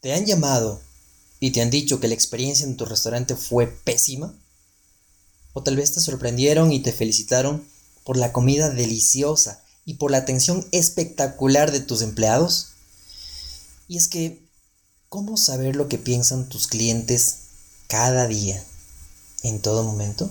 ¿Te han llamado y te han dicho que la experiencia en tu restaurante fue pésima? ¿O tal vez te sorprendieron y te felicitaron por la comida deliciosa y por la atención espectacular de tus empleados? Y es que, ¿cómo saber lo que piensan tus clientes cada día, en todo momento?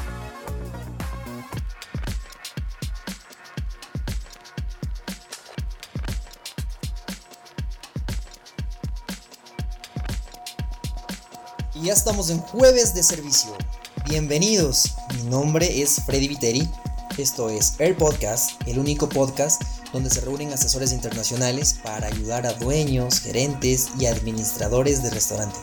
Y ya estamos en jueves de servicio. Bienvenidos, mi nombre es Freddy Viteri. Esto es Air Podcast, el único podcast donde se reúnen asesores internacionales para ayudar a dueños, gerentes y administradores de restaurante.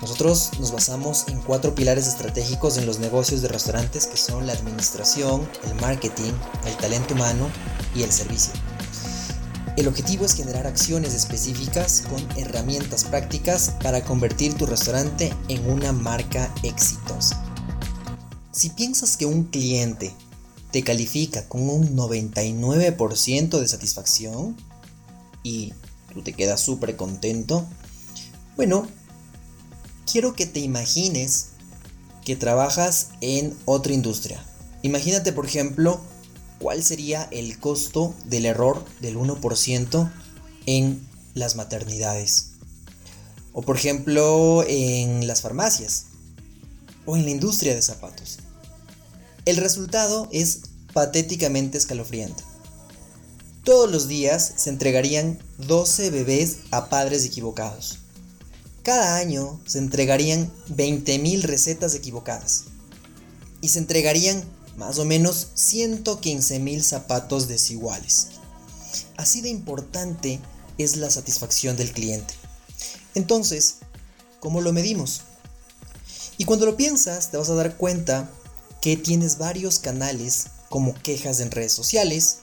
Nosotros nos basamos en cuatro pilares estratégicos en los negocios de restaurantes que son la administración, el marketing, el talento humano y el servicio. El objetivo es generar acciones específicas con herramientas prácticas para convertir tu restaurante en una marca exitosa. Si piensas que un cliente te califica con un 99% de satisfacción y tú te quedas súper contento, bueno, quiero que te imagines que trabajas en otra industria. Imagínate, por ejemplo, cuál sería el costo del error del 1% en las maternidades. O por ejemplo en las farmacias. O en la industria de zapatos. El resultado es patéticamente escalofriante. Todos los días se entregarían 12 bebés a padres equivocados. Cada año se entregarían 20.000 recetas equivocadas. Y se entregarían más o menos 115 mil zapatos desiguales. Así de importante es la satisfacción del cliente. Entonces, ¿cómo lo medimos? Y cuando lo piensas, te vas a dar cuenta que tienes varios canales como quejas en redes sociales,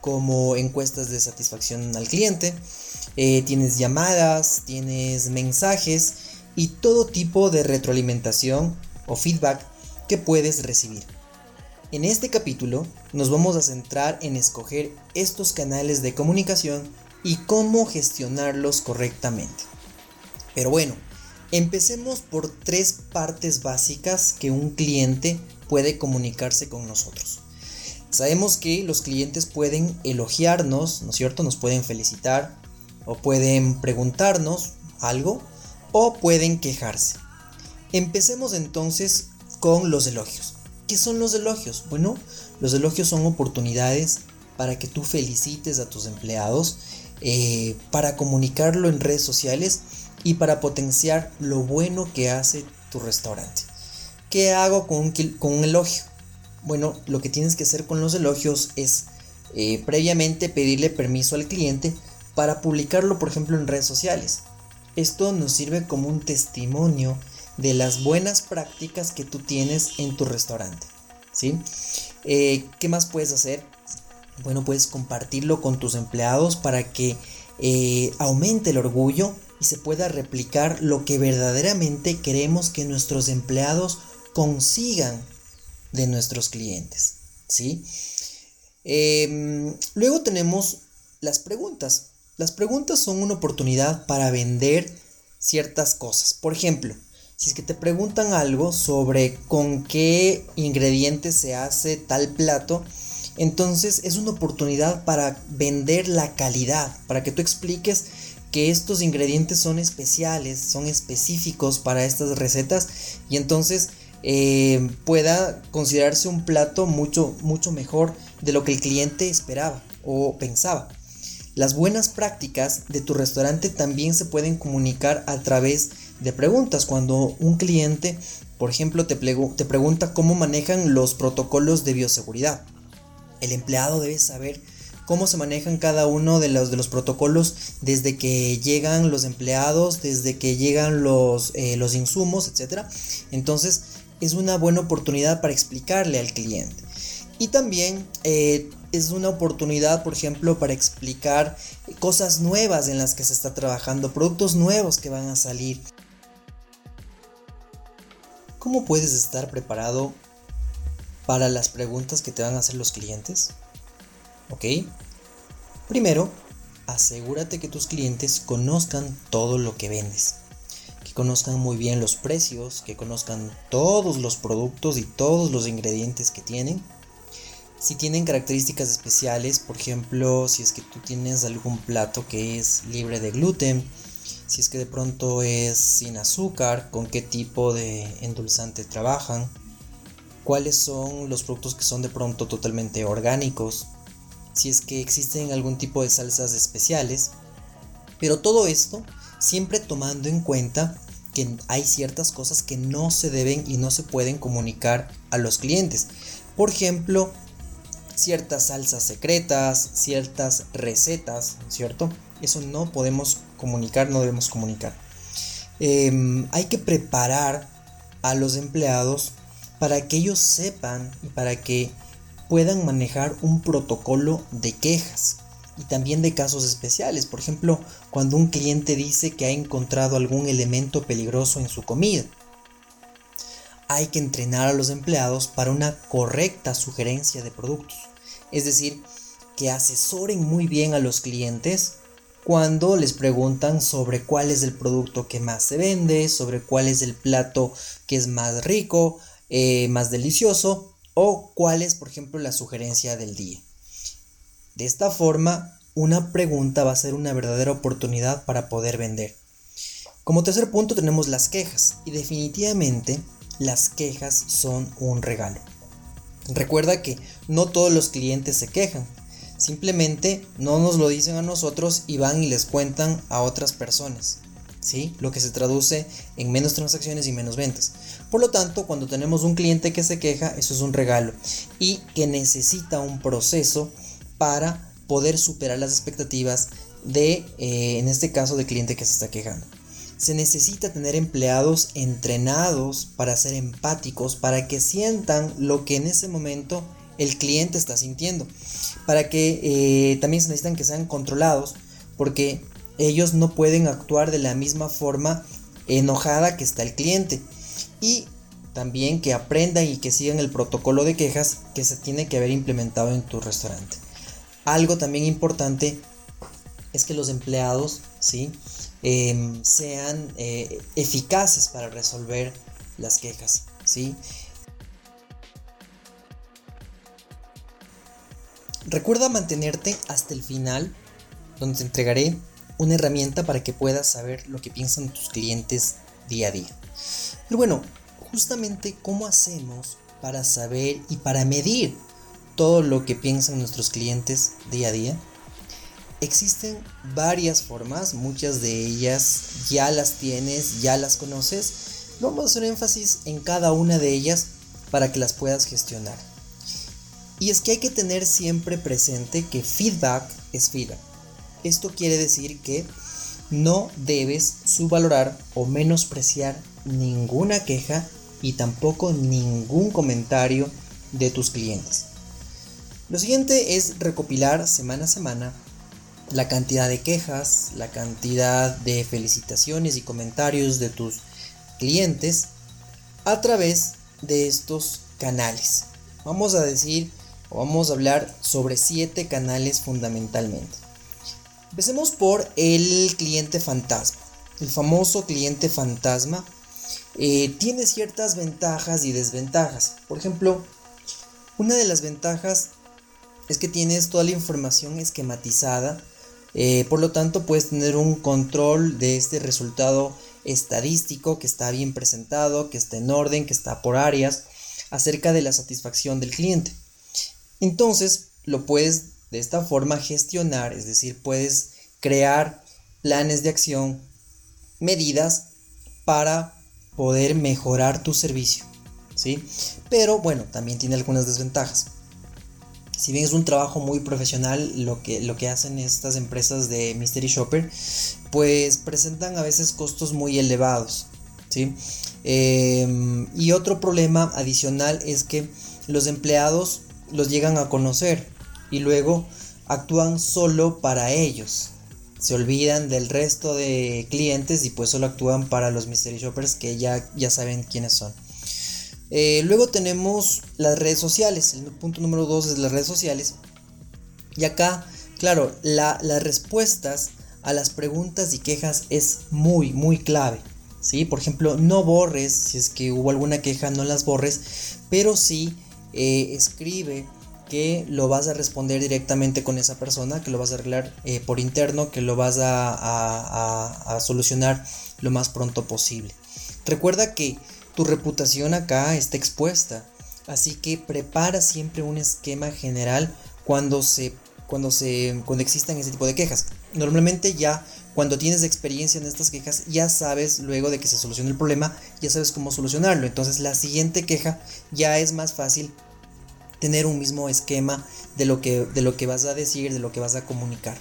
como encuestas de satisfacción al cliente, eh, tienes llamadas, tienes mensajes y todo tipo de retroalimentación o feedback que puedes recibir. En este capítulo nos vamos a centrar en escoger estos canales de comunicación y cómo gestionarlos correctamente. Pero bueno, empecemos por tres partes básicas que un cliente puede comunicarse con nosotros. Sabemos que los clientes pueden elogiarnos, ¿no es cierto? Nos pueden felicitar o pueden preguntarnos algo o pueden quejarse. Empecemos entonces con los elogios. ¿Qué son los elogios? Bueno, los elogios son oportunidades para que tú felicites a tus empleados, eh, para comunicarlo en redes sociales y para potenciar lo bueno que hace tu restaurante. ¿Qué hago con un, elogio? Bueno, lo que tienes que hacer con los elogios es eh, previamente pedirle permiso al cliente para publicarlo, por ejemplo, en redes sociales. Esto nos sirve como un testimonio de las buenas prácticas que tú tienes en tu restaurante. ¿sí? Eh, ¿Qué más puedes hacer? Bueno, puedes compartirlo con tus empleados para que eh, aumente el orgullo y se pueda replicar lo que verdaderamente queremos que nuestros empleados consigan de nuestros clientes. ¿sí? Em, luego tenemos las preguntas. Las preguntas son una oportunidad para vender ciertas cosas. Por ejemplo, si es que te preguntan algo sobre con qué ingredientes se hace tal plato, entonces es una oportunidad para vender la calidad, para que tú expliques que estos ingredientes son especiales, son específicos para estas recetas y entonces eh, pueda considerarse un plato mucho, mucho mejor de lo que el cliente esperaba o pensaba. Las buenas prácticas de tu restaurante también se pueden comunicar a través de preguntas. Cuando un cliente, por ejemplo, te, te pregunta cómo manejan los protocolos de bioseguridad. El empleado debe saber cómo se manejan cada uno de los, de los protocolos desde que llegan los empleados, desde que llegan los, eh, los insumos, etc. Entonces, es una buena oportunidad para explicarle al cliente. Y también eh, es una oportunidad, por ejemplo, para explicar cosas nuevas en las que se está trabajando, productos nuevos que van a salir. ¿Cómo puedes estar preparado para las preguntas que te van a hacer los clientes? ¿Ok? Primero, asegúrate que tus clientes conozcan todo lo que vendes, que conozcan muy bien los precios, que conozcan todos los productos y todos los ingredientes que tienen. Si tienen características especiales, por ejemplo, si es que tú tienes algún plato que es libre de gluten, si es que de pronto es sin azúcar, con qué tipo de endulzante trabajan, cuáles son los productos que son de pronto totalmente orgánicos, si es que existen algún tipo de salsas especiales. Pero todo esto siempre tomando en cuenta que hay ciertas cosas que no se deben y no se pueden comunicar a los clientes. Por ejemplo, ciertas salsas secretas, ciertas recetas, ¿cierto? Eso no podemos comunicar, no debemos comunicar. Em, hay que preparar a los empleados para que ellos sepan y para que puedan manejar un protocolo de quejas y también de casos especiales. Por ejemplo, cuando un cliente dice que ha encontrado algún elemento peligroso en su comida. Hay que entrenar a los empleados para una correcta sugerencia de productos. Es decir, que asesoren muy bien a los clientes cuando les preguntan sobre cuál es el producto que más se vende, sobre cuál es el plato que es más rico, eh, más delicioso o cuál es, por ejemplo, la sugerencia del día. De esta forma, una pregunta va a ser una verdadera oportunidad para poder vender. Como tercer punto tenemos las quejas y definitivamente las quejas son un regalo. Recuerda que no todos los clientes se quejan, simplemente no nos lo dicen a nosotros y van y les cuentan a otras personas. Lo que se traduce en menos transacciones y menos ventas. Por lo tanto, cuando tenemos un cliente que se queja, eso es un regalo y que necesita un proceso para poder superar las expectativas de, eh, en este caso, de cliente que se está quejando. Se necesita tener empleados entrenados para ser empáticos, para que sientan lo que en ese momento el cliente está sintiendo. Para que eh, también se necesitan que sean controlados, porque ellos no pueden actuar de la misma forma enojada que está el cliente. Y también que aprendan y que sigan el protocolo de quejas que se tiene que haber implementado en tu restaurante. Algo también importante es que los empleados ¿sí? Em, sean eh, eficaces para resolver las quejas. ¿sí? Recuerda mantenerte hasta el final, donde te entregaré una herramienta para que puedas saber lo que piensan tus clientes día a día. Pero bueno, justamente cómo hacemos para saber y para medir todo lo que piensan nuestros clientes día a día. Existen varias formas, muchas de ellas ya las tienes, ya las conoces. Vamos a hacer énfasis en cada una de ellas para que las puedas gestionar. Y es que hay que tener siempre presente que feedback es feedback. Esto quiere decir que no debes subvalorar o menospreciar ninguna queja y tampoco ningún comentario de tus clientes. Lo siguiente es recopilar semana a semana la cantidad de quejas, la cantidad de felicitaciones y comentarios de tus clientes a través de estos canales. Vamos a decir vamos a hablar sobre siete canales fundamentalmente. Empecemos por el cliente fantasma. El famoso cliente fantasma eh, tiene ciertas ventajas y desventajas. Por ejemplo, una de las ventajas es que tienes toda la información esquematizada. Eh, por lo tanto, puedes tener un control de este resultado estadístico que está bien presentado, que está en orden, que está por áreas, acerca de la satisfacción del cliente. Entonces, lo puedes de esta forma gestionar, es decir, puedes crear planes de acción, medidas para poder mejorar tu servicio, ¿sí? Pero bueno, también tiene algunas desventajas. Si bien es un trabajo muy profesional lo que, lo que hacen estas empresas de Mystery Shopper, pues presentan a veces costos muy elevados, ¿sí? Em, y otro problema adicional es que los empleados los llegan a conocer y luego actúan solo para ellos. Se olvidan del resto de clientes y pues solo actúan para los mystery shoppers que ya, ya saben quiénes son. Eh, luego tenemos las redes sociales. El punto número 2 es las redes sociales. Y acá, claro, las respuestas a las preguntas y quejas es muy, muy clave. ¿sí? Por ejemplo, no borres, si es que hubo alguna queja, no las borres, pero sí eh, escribe que lo vas a responder directamente con esa persona, que lo vas a arreglar eh, por interno, que lo vas a, solucionar lo más pronto posible. Recuerda que tu reputación acá está expuesta, así que prepara siempre un esquema general cuando se cuando se cuando existan ese tipo de quejas. Normalmente ya cuando tienes experiencia en estas quejas ya sabes luego de que se solucione el problema, ya sabes cómo solucionarlo. Entonces la siguiente queja ya es más fácil tener un mismo esquema de lo que, de lo que vas a decir, de lo que vas a comunicar.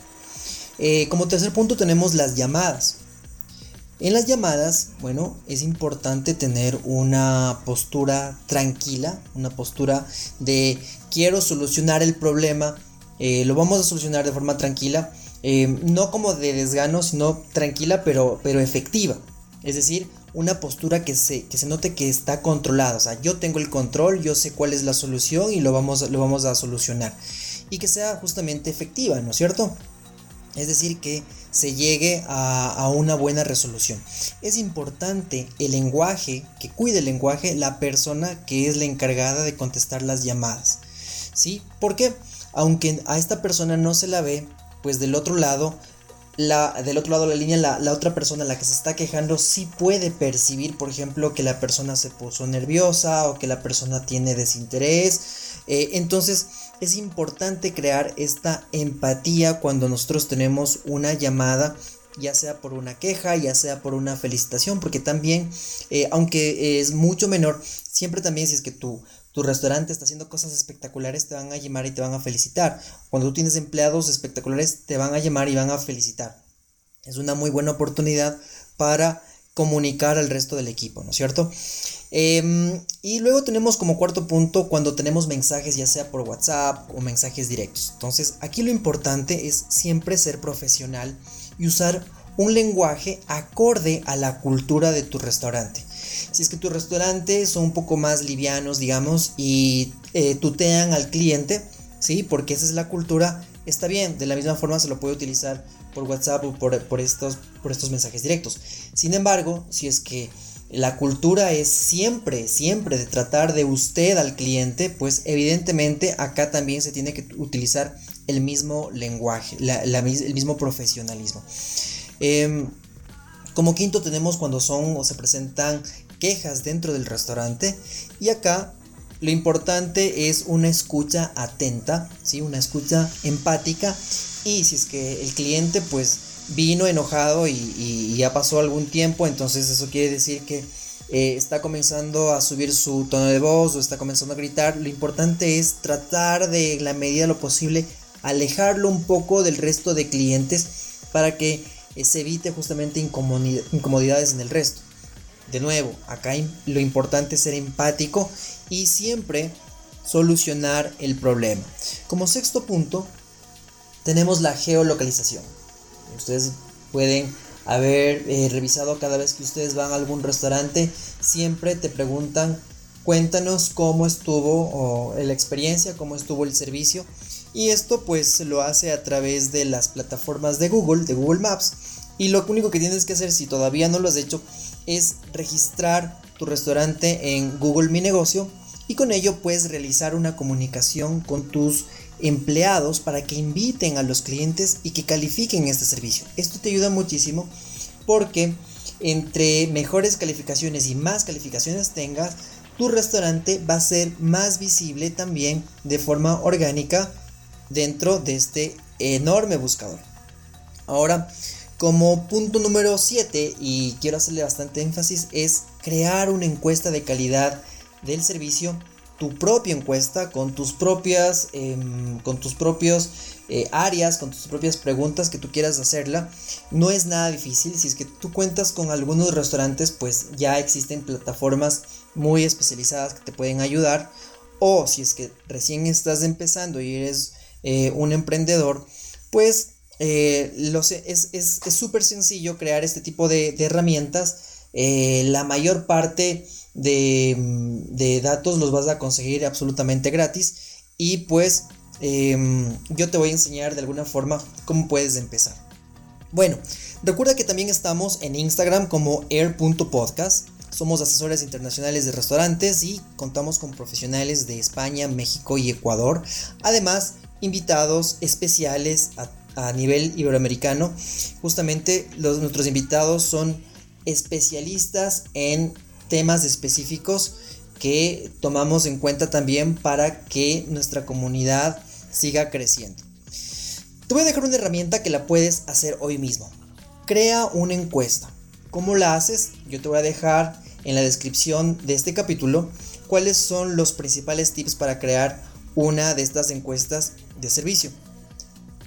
Eh, como tercer punto tenemos las llamadas. En las llamadas, bueno, es importante tener una postura tranquila, una postura de quiero solucionar el problema, eh, lo vamos a solucionar de forma tranquila, eh, no como de desgano, sino tranquila pero, pero efectiva. Es decir, una postura que se, que se note que está controlada. O sea, yo tengo el control, yo sé cuál es la solución y lo vamos, lo vamos a solucionar. Y que sea justamente efectiva, ¿no es cierto? Es decir, que se llegue a, a, una buena resolución. Es importante el lenguaje, que cuide el lenguaje la persona que es la encargada de contestar las llamadas. ¿Sí? Porque aunque a esta persona no se la ve, pues del otro lado la, del otro lado de la línea, la, otra persona, la que se está quejando, sí puede percibir, por ejemplo, que la persona se puso nerviosa o que la persona tiene desinterés. Eh, entonces, es importante crear esta empatía cuando nosotros tenemos una llamada ya sea por una queja, ya sea por una felicitación, porque también, eh, aunque es mucho menor, siempre también si es que tú tu restaurante está haciendo cosas espectaculares, te van a llamar y te van a felicitar. Cuando tú tienes empleados espectaculares, te van a llamar y van a felicitar. Es una muy buena oportunidad para comunicar al resto del equipo, ¿no es cierto? Em, y luego tenemos como cuarto punto cuando tenemos mensajes ya sea por WhatsApp o mensajes directos. Entonces aquí lo importante es siempre ser profesional y usar un lenguaje acorde a la cultura de tu restaurante. Si es que tu restaurante son un poco más livianos, digamos, y eh, tutean al cliente, ¿sí? Porque esa es la cultura, está bien. De la misma forma se lo puede utilizar por WhatsApp o por, por, estos, por estos mensajes directos. Sin embargo, si es que la cultura es siempre, siempre de tratar de usted al cliente, pues evidentemente acá también se tiene que utilizar el mismo lenguaje, el mismo profesionalismo. Em, como quinto tenemos cuando son o se presentan quejas dentro del restaurante. Y acá lo importante es una escucha atenta, ¿sí? una escucha empática. Y si es que el cliente pues vino enojado y, ya pasó algún tiempo, entonces eso quiere decir que eh, está comenzando a subir su tono de voz o está comenzando a gritar, lo importante es tratar de la medida de lo posible alejarlo un poco del resto de clientes para que se evite justamente incomodidades en el resto. De nuevo, acá lo importante es ser empático y siempre solucionar el problema. Como sexto punto, tenemos la geolocalización. Ustedes pueden haber eh, revisado cada vez que ustedes van a algún restaurante, siempre te preguntan, cuéntanos cómo estuvo la experiencia, cómo estuvo el servicio. Y esto pues lo hace a través de las plataformas de Google, de Google Maps. Y lo único que tienes que hacer si todavía no lo has hecho es registrar tu restaurante en Google Mi Negocio y con ello puedes realizar una comunicación con tus empleados para que inviten a los clientes y que califiquen este servicio. Esto te ayuda muchísimo porque entre mejores calificaciones y más calificaciones tengas, tu restaurante va a ser más visible también de forma orgánica dentro de este enorme buscador. Ahora, como punto número 7, y quiero hacerle bastante énfasis, es crear una encuesta de calidad del servicio tu propia encuesta con tus propias, em, con tus propios eh, áreas, con tus propias preguntas que tú quieras hacerla. No es nada difícil. Si es que tú cuentas con algunos restaurantes, pues ya existen plataformas muy especializadas que te pueden ayudar. O si es que recién estás empezando y eres eh, un emprendedor, pues eh, es súper sencillo crear este tipo de, herramientas. la mayor parte de, de, datos los vas a conseguir absolutamente gratis y pues Em, yo te voy a enseñar de alguna forma cómo puedes empezar. Bueno, recuerda que también estamos en Instagram como air.podcast. Somos asesores internacionales de restaurantes y contamos con profesionales de España, México y Ecuador. Además, invitados especiales a, nivel iberoamericano. Justamente los, nuestros invitados son especialistas en temas específicos que tomamos en cuenta también para que nuestra comunidad siga creciendo. Te voy a dejar una herramienta que la puedes hacer hoy mismo. Crea una encuesta. ¿Cómo la haces? Yo te voy a dejar en la descripción de este capítulo cuáles son los principales tips para crear una de estas encuestas de servicio.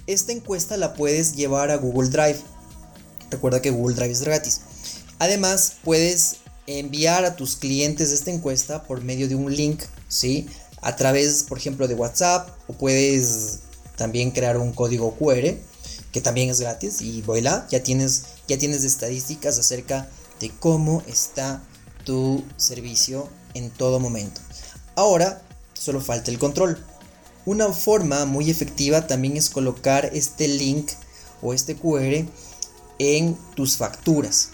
Esta encuesta la puedes llevar a Google Drive. Recuerda que Google Drive es gratis. Además, puedes enviar a tus clientes esta encuesta por medio de un link, ¿sí? A través, por ejemplo, de WhatsApp o puedes también crear un código QR que también es gratis y voilà, ya tienes ya tienes estadísticas acerca de cómo está tu servicio en todo momento. Ahora solo falta el control. Una forma muy efectiva también es colocar este link o este QR en tus facturas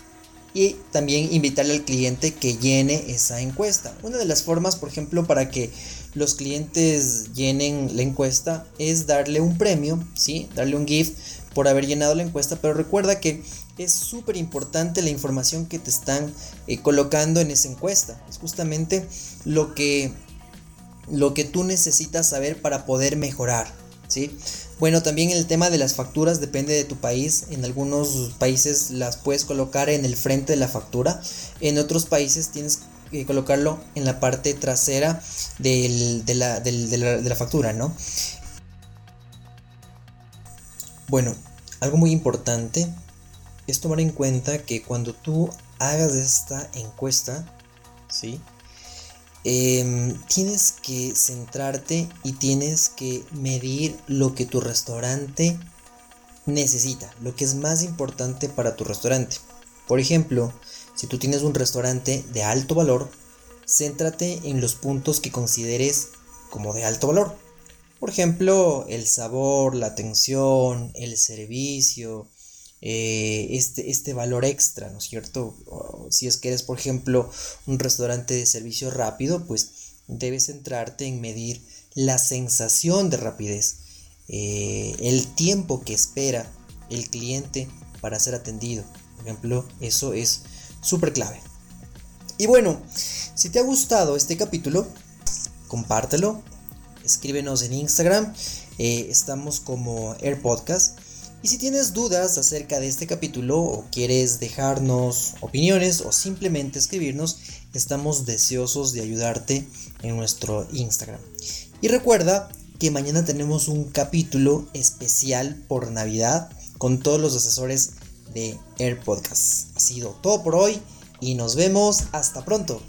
y también invitarle al cliente que llene esa encuesta. Una de las formas, por ejemplo, para que los clientes llenen la encuesta es darle un premio, ¿sí? Darle un gift por haber llenado la encuesta, pero recuerda que es súper importante la información que te están eh, colocando en esa encuesta. Es justamente lo que, lo que tú necesitas saber para poder mejorar, ¿sí? Bueno, también el tema de las facturas depende de tu país. En algunos países las puedes colocar en el frente de la factura. En otros países tienes que colocarlo en la parte trasera de, la, de la factura, ¿no? Bueno, algo muy importante es tomar en cuenta que cuando tú hagas esta encuesta, ¿sí? Em, tienes que centrarte y tienes que medir lo que tu restaurante necesita, lo que es más importante para tu restaurante. Por ejemplo, si tú tienes un restaurante de alto valor, céntrate en los puntos que consideres como de alto valor. Por ejemplo, el sabor, la atención, el servicio, eh, este, este valor extra, ¿no es cierto? si es que eres, por ejemplo, un restaurante de servicio rápido, pues debes centrarte en medir la sensación de rapidez, eh, el tiempo que espera el cliente para ser atendido. Por ejemplo, eso es súper clave. Y bueno, si te ha gustado este capítulo, compártelo, escríbenos en Instagram, eh, estamos como Air Podcast. Y si tienes dudas acerca de este capítulo o quieres dejarnos opiniones o simplemente escribirnos, estamos deseosos de ayudarte en nuestro Instagram. Y recuerda que mañana tenemos un capítulo especial por Navidad con todos los asesores de Air Podcast. Ha sido todo por hoy y nos vemos hasta pronto.